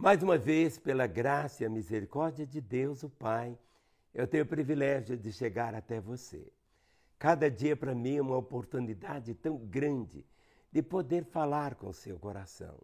Mais uma vez, pela graça e a misericórdia de Deus, o Pai, eu tenho o privilégio de chegar até você. Cada dia para mim é uma oportunidade tão grande de poder falar com o seu coração.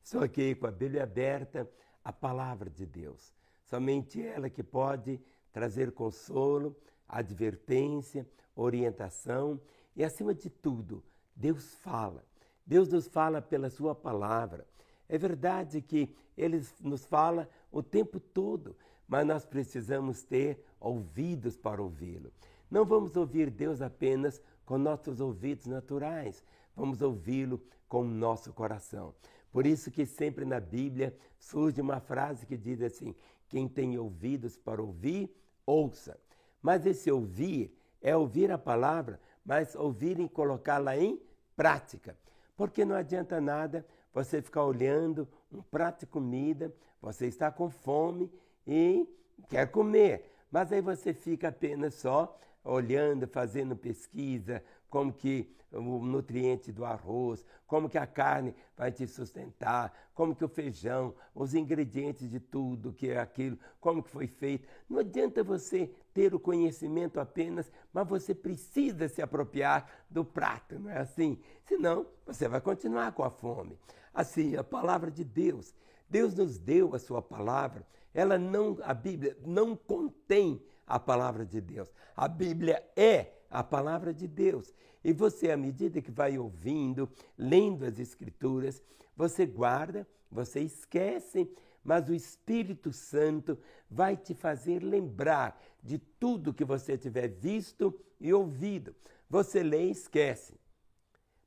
Estou aqui com a Bíblia aberta, a palavra de Deus. Somente ela que pode trazer consolo, advertência, orientação e, acima de tudo, Deus fala. Deus nos fala pela Sua palavra. É verdade que Ele nos fala o tempo todo, mas nós precisamos ter ouvidos para ouvi-lo. Não vamos ouvir Deus apenas com nossos ouvidos naturais, vamos ouvi-lo com o nosso coração. Por isso que sempre na Bíblia surge uma frase que diz assim: quem tem ouvidos para ouvir, ouça. Mas esse ouvir é ouvir a palavra, mas ouvir e colocá-la em prática. Porque não adianta nada você ficar olhando um prato de comida, você está com fome e quer comer, mas aí você fica apenas só olhando, fazendo pesquisa, como que o nutriente do arroz, como que a carne vai te sustentar, como que o feijão, os ingredientes de tudo que é aquilo, como que foi feito. Não adianta você ter o conhecimento apenas, mas você precisa se apropriar do prato, não é assim? Senão, você vai continuar com a fome. Assim, a palavra de Deus, Deus nos deu a sua palavra, ela não, a Bíblia não contém a palavra de Deus. A Bíblia é a palavra de Deus. E você, à medida que vai ouvindo, lendo as Escrituras, você guarda, você esquece, mas o Espírito Santo vai te fazer lembrar de tudo que você tiver visto e ouvido. Você lê e esquece.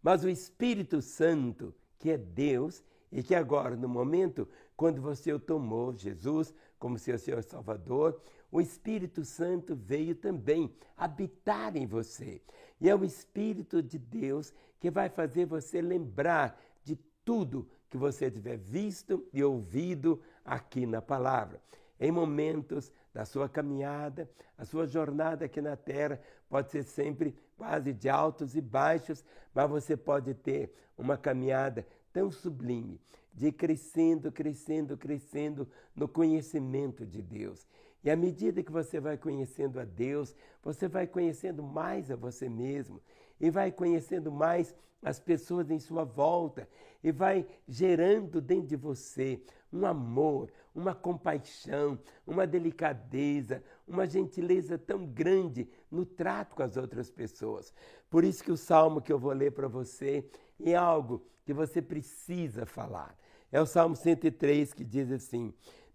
Mas o Espírito Santo, que é Deus, e que agora, no momento, quando você o tomou, Jesus, como seu Senhor Salvador, o Espírito Santo veio também habitar em você. E é o Espírito de Deus que vai fazer você lembrar de tudo que você tiver visto e ouvido aqui na palavra. Em momentos da sua caminhada, a sua jornada aqui na terra pode ser sempre quase de altos e baixos, mas você pode ter uma caminhada tão sublime, de crescendo, crescendo, crescendo no conhecimento de Deus. E à medida que você vai conhecendo a Deus, você vai conhecendo mais a você mesmo e vai conhecendo mais as pessoas em sua volta e vai gerando dentro de você um amor, uma compaixão, uma delicadeza, uma gentileza tão grande no trato com as outras pessoas. Por isso que o salmo que eu vou ler para você é algo que você precisa falar. É o Salmo 103 que diz assim: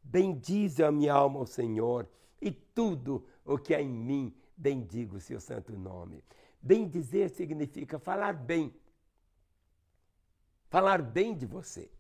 Bendize a minha alma ao Senhor e tudo o que há em mim, bendiga o seu santo nome. Bendizer significa falar bem. Falar bem de você.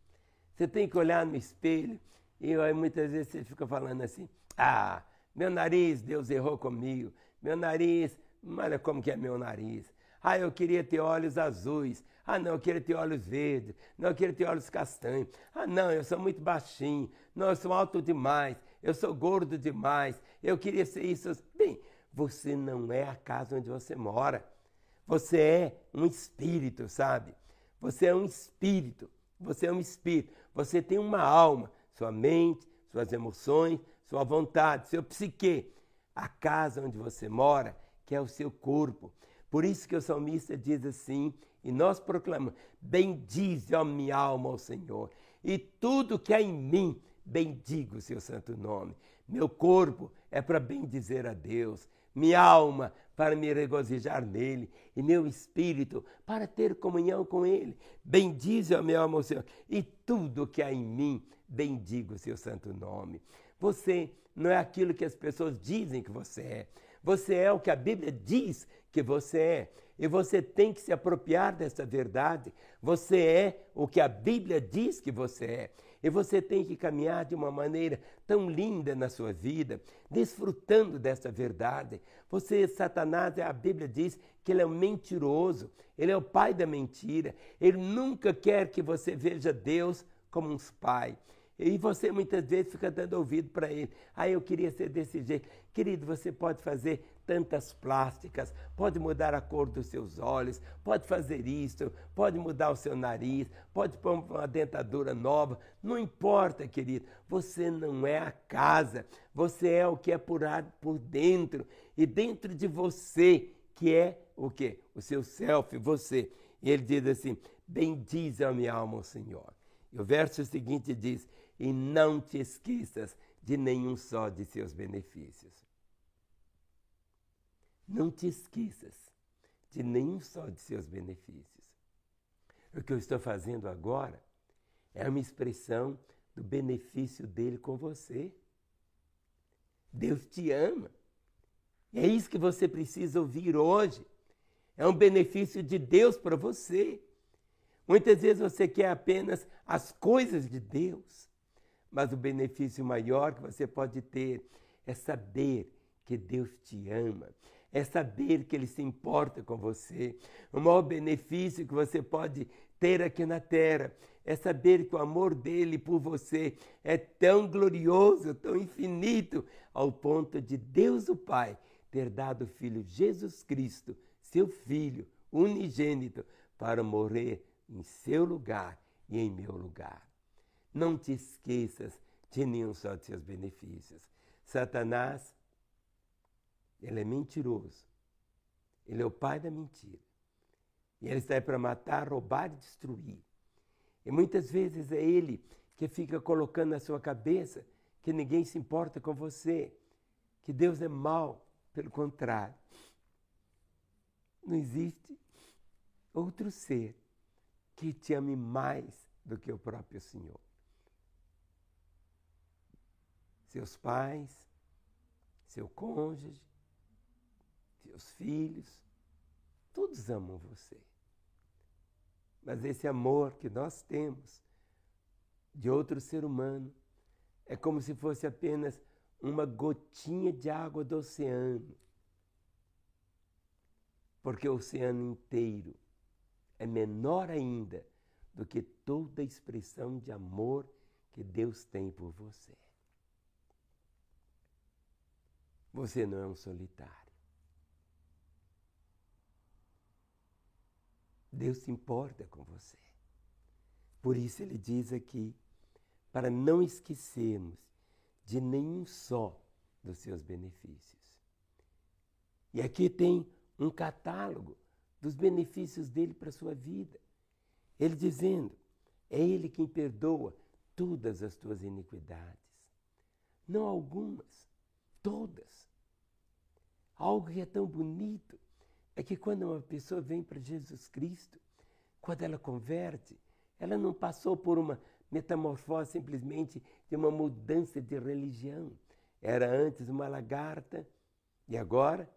Você tem que olhar no espelho e muitas vezes você fica falando assim: ah, meu nariz, Deus errou comigo. Meu nariz, olha como que é meu nariz. Ah, eu queria ter olhos azuis. Ah, não, eu queria ter olhos verdes. Não, eu queria ter olhos castanhos. Ah, não, eu sou muito baixinho. Não, eu sou alto demais. Eu sou gordo demais. Eu queria ser isso. Bem, você não é a casa onde você mora. Você é um espírito, sabe? Você é um espírito. Você é um espírito. Você tem uma alma, sua mente, suas emoções, sua vontade, seu psique. A casa onde você mora, que é o seu corpo. Por isso que o salmista diz assim, e nós proclamamos: Bendize, a minha alma, ao Senhor, e tudo que há em mim, bendiga o seu santo nome. Meu corpo é para bendizer a Deus, minha alma para me regozijar nele, e meu espírito para ter comunhão com ele. Bendize a minha alma, ao Senhor, e tudo que há em mim, bendiga o seu santo nome. Você não é aquilo que as pessoas dizem que você é. Você é o que a Bíblia diz que você é. E você tem que se apropriar dessa verdade. Você é o que a Bíblia diz que você é. E você tem que caminhar de uma maneira tão linda na sua vida, desfrutando dessa verdade. Você, Satanás, a Bíblia diz que ele é um mentiroso, ele é o pai da mentira. Ele nunca quer que você veja Deus como um pai. E você muitas vezes fica dando ouvido para ele. Ah, eu queria ser desse jeito. Querido, você pode fazer tantas plásticas, pode mudar a cor dos seus olhos, pode fazer isso, pode mudar o seu nariz, pode pôr uma dentadura nova. Não importa, querido. Você não é a casa, você é o que é por, por dentro. E dentro de você, que é o quê? O seu self, você. E ele diz assim: Bendize a minha alma, Senhor. E o verso seguinte diz: E não te esqueças de nenhum só de seus benefícios. Não te esqueças de nenhum só de seus benefícios. O que eu estou fazendo agora é uma expressão do benefício dele com você. Deus te ama. É isso que você precisa ouvir hoje. É um benefício de Deus para você. Muitas vezes você quer apenas as coisas de Deus, mas o benefício maior que você pode ter é saber que Deus te ama, é saber que Ele se importa com você. O maior benefício que você pode ter aqui na terra é saber que o amor dele por você é tão glorioso, tão infinito, ao ponto de Deus o Pai ter dado o Filho Jesus Cristo, seu Filho unigênito, para morrer em seu lugar e em meu lugar. Não te esqueças de nenhum só de seus benefícios. Satanás ele é mentiroso. Ele é o pai da mentira. E ele está aí para matar, roubar e destruir. E muitas vezes é ele que fica colocando na sua cabeça que ninguém se importa com você, que Deus é mau. Pelo contrário, não existe outro ser que te ame mais do que o próprio Senhor. Seus pais, seu cônjuge, seus filhos, todos amam você. Mas esse amor que nós temos de outro ser humano é como se fosse apenas uma gotinha de água do oceano. Porque o oceano inteiro é menor ainda do que toda a expressão de amor que Deus tem por você. Você não é um solitário. Deus se importa com você. Por isso ele diz aqui, para não esquecermos de nenhum só dos seus benefícios. E aqui tem um catálogo dos benefícios dele para a sua vida. Ele dizendo: é Ele quem perdoa todas as tuas iniquidades. Não algumas, todas. Algo que é tão bonito é que quando uma pessoa vem para Jesus Cristo, quando ela converte, ela não passou por uma metamorfose simplesmente de uma mudança de religião. Era antes uma lagarta e agora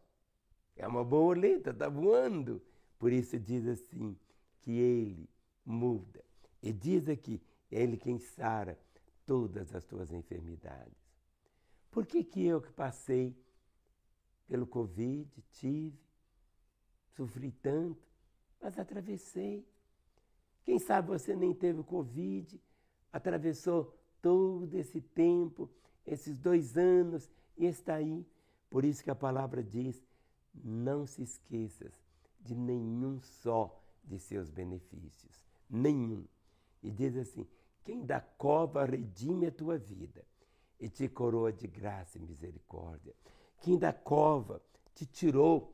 é uma borboleta, está voando. Por isso diz assim, que ele muda. E diz aqui, é ele quem sara todas as tuas enfermidades. Por que que eu que passei pelo Covid, tive, sofri tanto, mas atravessei. Quem sabe você nem teve Covid, atravessou todo esse tempo, esses dois anos, e está aí. Por isso que a palavra diz: não se esqueças de nenhum só de seus benefícios. Nenhum. E diz assim: quem da cova redime a tua vida e te coroa de graça e misericórdia. Quem da cova te tirou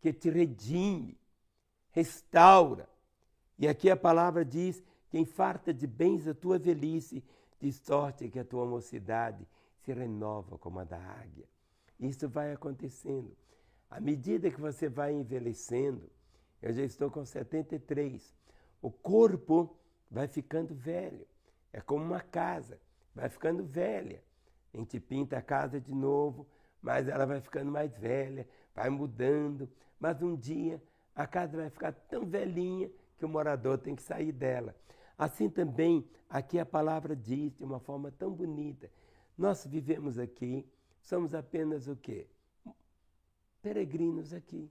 que te redime, restaura. E aqui a palavra diz: quem farta de bens a tua velhice, de sorte que a tua mocidade se renova como a da águia. Isso vai acontecendo. À medida que você vai envelhecendo, eu já estou com 73, o corpo vai ficando velho. É como uma casa, vai ficando velha. A gente pinta a casa de novo, mas ela vai ficando mais velha, vai mudando, mas um dia a casa vai ficar tão velhinha que o morador tem que sair dela. Assim também, aqui a palavra diz de uma forma tão bonita: nós vivemos aqui, somos apenas o quê? Peregrinos aqui.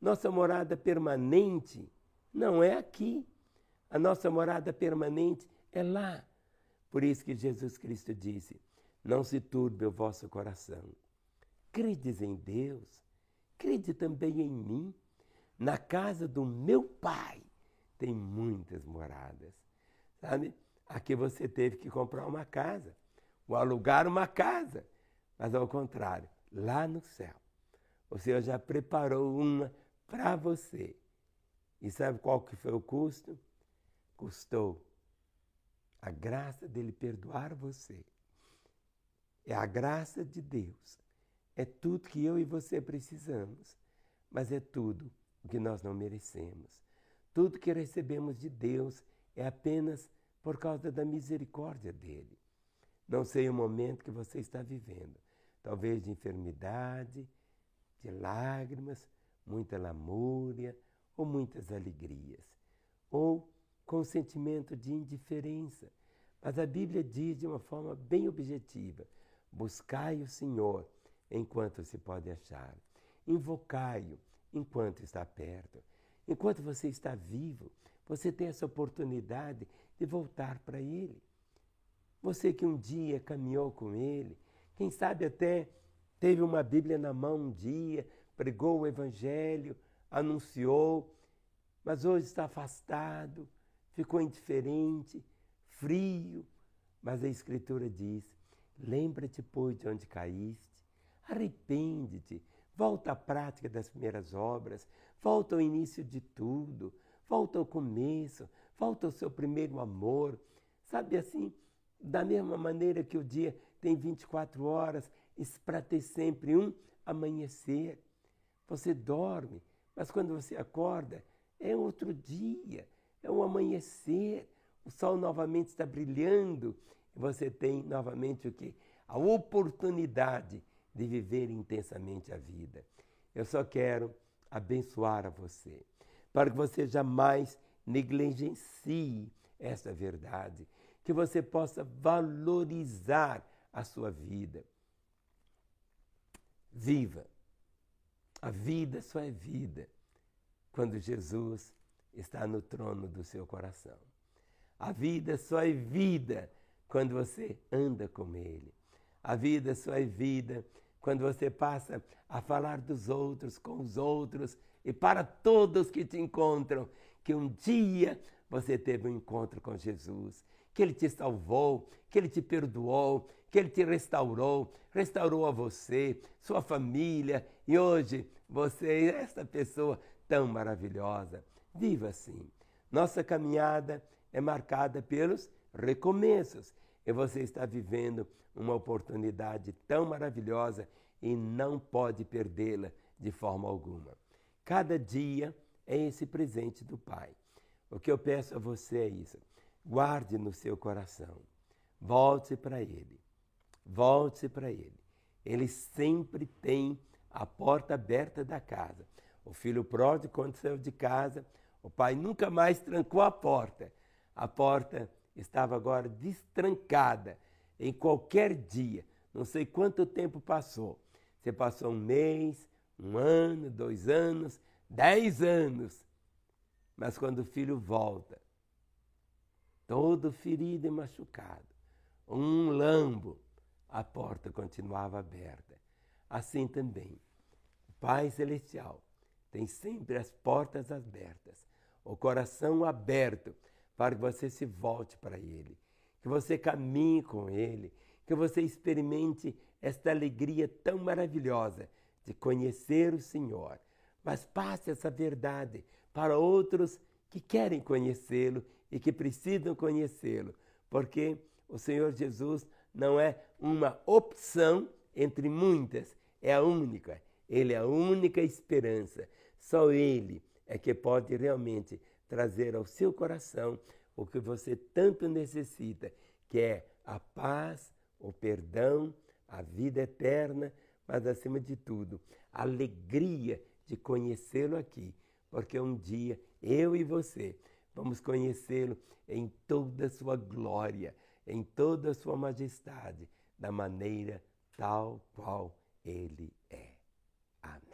Nossa morada permanente não é aqui. A nossa morada permanente é lá. Por isso que Jesus Cristo disse: Não se turbe o vosso coração. Credes em Deus, crede também em mim. Na casa do meu pai tem muitas moradas. Sabe? Aqui você teve que comprar uma casa, ou alugar uma casa. Mas ao contrário, lá no céu, o Senhor já preparou uma para você. E sabe qual que foi o custo? Custou a graça dele perdoar você. É a graça de Deus. É tudo que eu e você precisamos, mas é tudo o que nós não merecemos. Tudo que recebemos de Deus é apenas por causa da misericórdia dele. Não sei o momento que você está vivendo, talvez de enfermidade, de lágrimas, muita lamúria ou muitas alegrias, ou com sentimento de indiferença. Mas a Bíblia diz de uma forma bem objetiva: buscai o Senhor enquanto se pode achar, invocai-o enquanto está perto. Enquanto você está vivo, você tem essa oportunidade de voltar para Ele. Você que um dia caminhou com Ele, quem sabe até teve uma Bíblia na mão um dia, pregou o Evangelho, anunciou, mas hoje está afastado, ficou indiferente, frio. Mas a Escritura diz: lembra-te, pois, de onde caíste, arrepende-te, volta à prática das primeiras obras, volta ao início de tudo, volta ao começo, volta ao seu primeiro amor. Sabe assim, da mesma maneira que o dia tem 24 horas, para ter sempre um amanhecer. Você dorme, mas quando você acorda, é outro dia, é um amanhecer. O sol novamente está brilhando e você tem novamente o que? A oportunidade de viver intensamente a vida. Eu só quero abençoar a você, para que você jamais negligencie essa verdade, que você possa valorizar a sua vida. Viva. A vida só é vida quando Jesus está no trono do seu coração. A vida só é vida quando você anda com Ele. A vida só é vida quando você passa a falar dos outros, com os outros e para todos que te encontram, que um dia você teve um encontro com Jesus, que Ele te salvou, que Ele te perdoou, que Ele te restaurou, restaurou a você, sua família e hoje você é esta pessoa tão maravilhosa. Viva assim. Nossa caminhada é marcada pelos recomeços e você está vivendo uma oportunidade tão maravilhosa e não pode perdê-la de forma alguma. Cada dia é esse presente do Pai. O que eu peço a você é isso. Guarde no seu coração. Volte para Ele. Volte para Ele. Ele sempre tem a porta aberta da casa. O filho pródigo, quando saiu de casa, o pai nunca mais trancou a porta. A porta estava agora destrancada em qualquer dia. Não sei quanto tempo passou. Você passou um mês, um ano, dois anos, dez anos. Mas quando o filho volta, todo ferido e machucado, um lambo, a porta continuava aberta. Assim também, o Pai Celestial tem sempre as portas abertas, o coração aberto para que você se volte para Ele, que você caminhe com Ele, que você experimente esta alegria tão maravilhosa de conhecer o Senhor. Mas passe essa verdade para outros que querem conhecê-lo e que precisam conhecê-lo, porque o Senhor Jesus não é uma opção entre muitas, é a única. Ele é a única esperança. Só Ele é que pode realmente trazer ao seu coração o que você tanto necessita, que é a paz, o perdão, a vida eterna, mas acima de tudo, a alegria de conhecê-lo aqui, porque um dia eu e você vamos conhecê-lo em toda a sua glória, em toda a sua majestade, da maneira tal qual ele é. Amém.